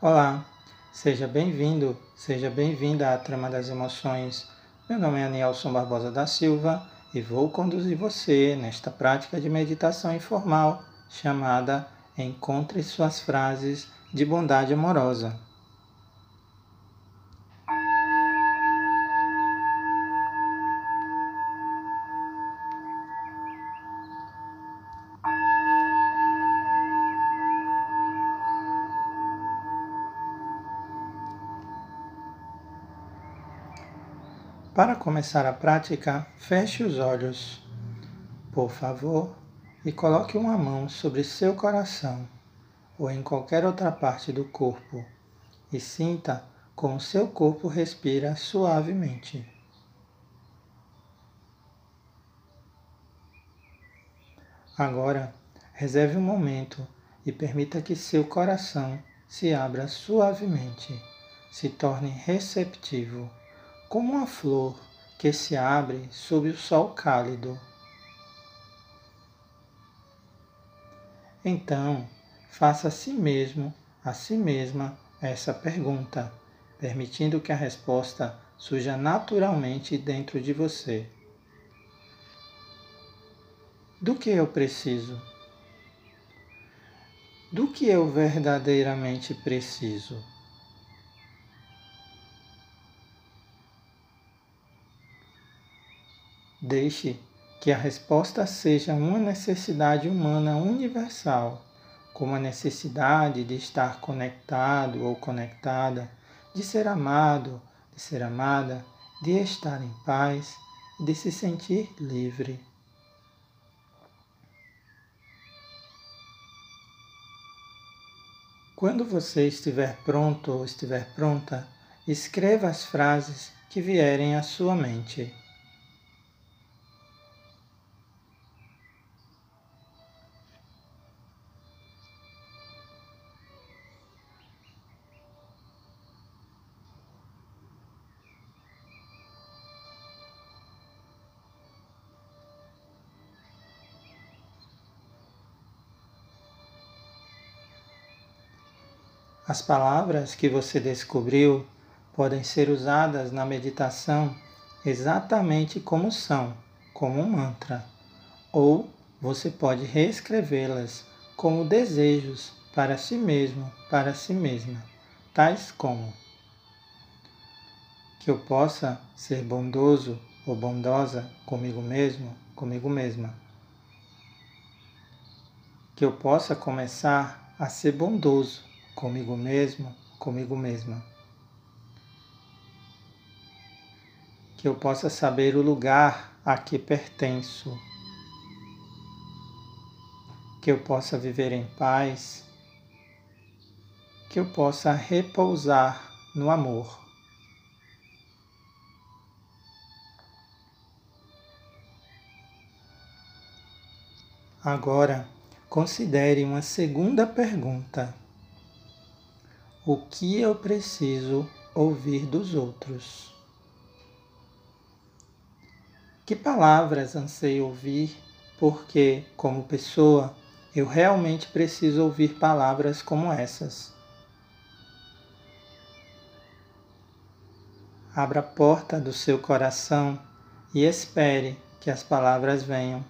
Olá, seja bem-vindo, seja bem-vinda à Trama das Emoções. Meu nome é Anielson Barbosa da Silva e vou conduzir você nesta prática de meditação informal chamada Encontre Suas Frases de Bondade Amorosa. Para começar a prática, feche os olhos, por favor, e coloque uma mão sobre seu coração ou em qualquer outra parte do corpo e sinta como seu corpo respira suavemente. Agora, reserve um momento e permita que seu coração se abra suavemente, se torne receptivo como uma flor que se abre sob o sol cálido. Então, faça a si mesmo, a si mesma, essa pergunta, permitindo que a resposta surja naturalmente dentro de você. Do que eu preciso? Do que eu verdadeiramente preciso? Deixe que a resposta seja uma necessidade humana universal, como a necessidade de estar conectado ou conectada, de ser amado, de ser amada, de estar em paz e de se sentir livre. Quando você estiver pronto ou estiver pronta, escreva as frases que vierem à sua mente. As palavras que você descobriu podem ser usadas na meditação exatamente como são, como um mantra, ou você pode reescrevê-las como desejos para si mesmo, para si mesma, tais como que eu possa ser bondoso ou bondosa comigo mesmo, comigo mesma. Que eu possa começar a ser bondoso comigo mesmo, comigo mesma. Que eu possa saber o lugar a que pertenço. Que eu possa viver em paz. Que eu possa repousar no amor. Agora, considere uma segunda pergunta o que eu preciso ouvir dos outros. Que palavras anseio ouvir, porque, como pessoa, eu realmente preciso ouvir palavras como essas. Abra a porta do seu coração e espere que as palavras venham.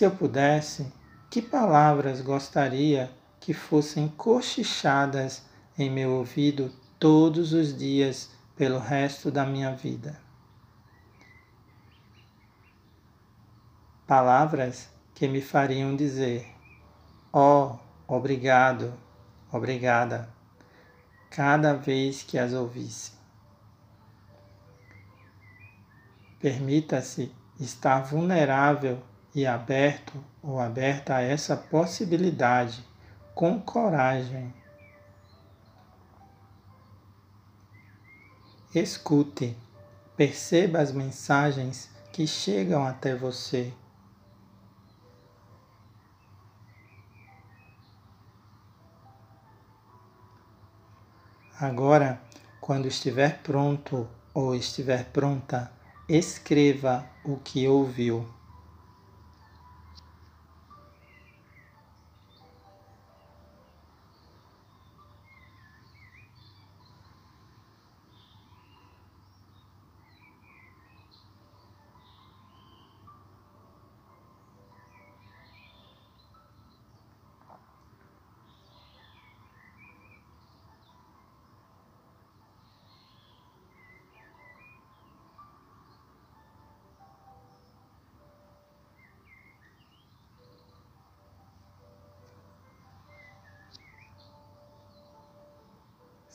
Se eu pudesse, que palavras gostaria que fossem cochichadas em meu ouvido todos os dias pelo resto da minha vida? Palavras que me fariam dizer: Ó, oh, obrigado, obrigada, cada vez que as ouvisse. Permita-se estar vulnerável e aberto ou aberta a essa possibilidade com coragem. Escute, perceba as mensagens que chegam até você. Agora, quando estiver pronto ou estiver pronta, escreva o que ouviu.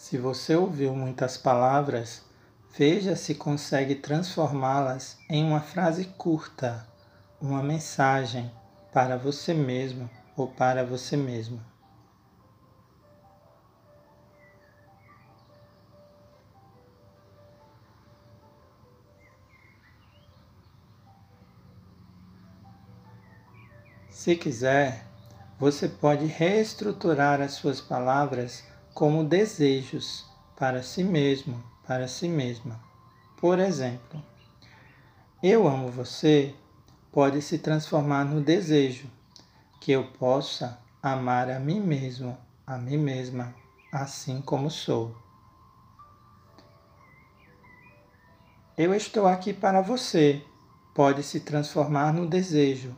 Se você ouviu muitas palavras, veja se consegue transformá-las em uma frase curta, uma mensagem para você mesmo ou para você mesma. Se quiser, você pode reestruturar as suas palavras como desejos para si mesmo, para si mesma. Por exemplo, eu amo você pode se transformar no desejo que eu possa amar a mim mesmo, a mim mesma, assim como sou. Eu estou aqui para você pode se transformar no desejo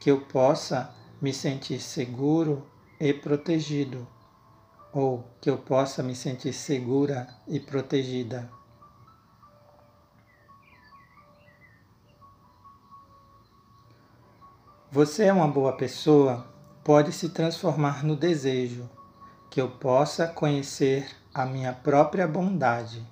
que eu possa me sentir seguro e protegido ou que eu possa me sentir segura e protegida. Você é uma boa pessoa, pode se transformar no desejo que eu possa conhecer a minha própria bondade.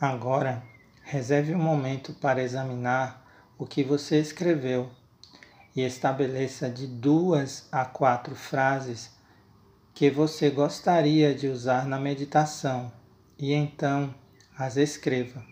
Agora, Reserve um momento para examinar o que você escreveu e estabeleça de duas a quatro frases que você gostaria de usar na meditação e então as escreva.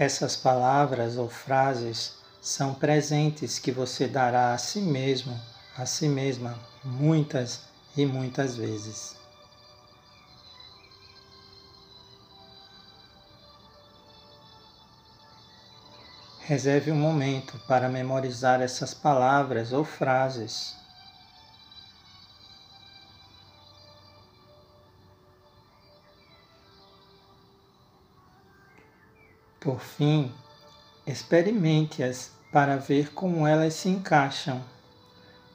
Essas palavras ou frases são presentes que você dará a si mesmo, a si mesma, muitas e muitas vezes. Reserve um momento para memorizar essas palavras ou frases. Por fim, experimente-as para ver como elas se encaixam.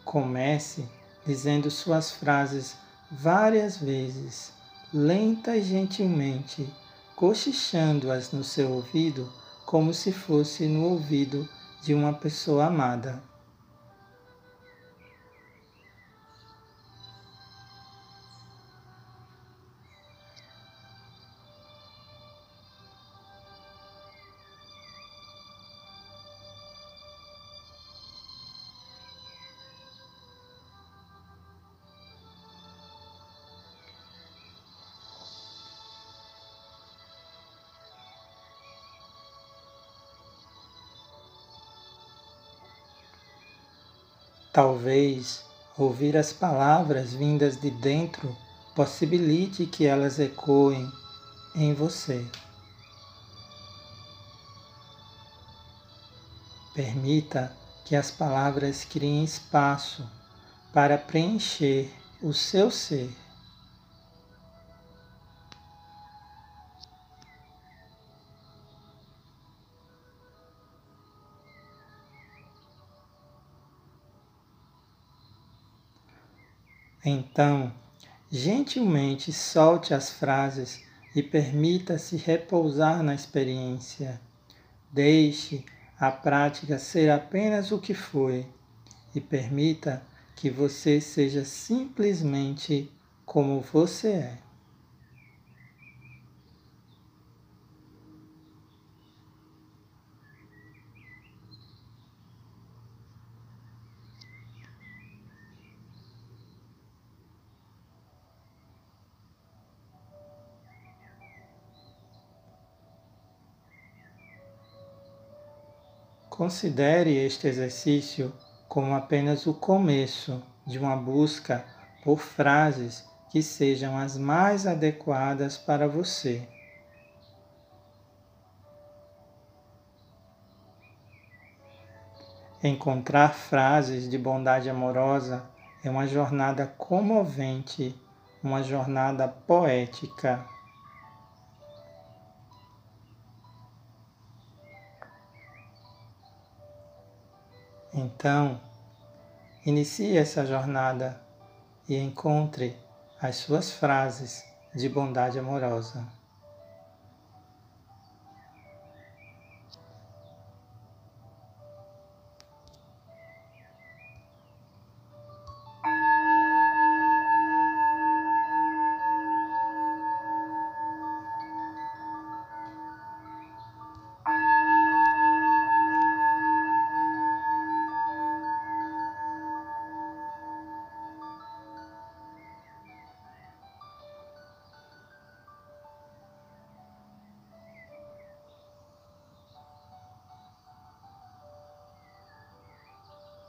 Comece dizendo suas frases várias vezes, lenta e gentilmente, cochichando-as no seu ouvido como se fosse no ouvido de uma pessoa amada. Talvez ouvir as palavras vindas de dentro possibilite que elas ecoem em você. Permita que as palavras criem espaço para preencher o seu ser. Então, gentilmente solte as frases e permita-se repousar na experiência. Deixe a prática ser apenas o que foi e permita que você seja simplesmente como você é. Considere este exercício como apenas o começo de uma busca por frases que sejam as mais adequadas para você. Encontrar frases de bondade amorosa é uma jornada comovente, uma jornada poética. Então, inicie essa jornada e encontre as suas frases de bondade amorosa.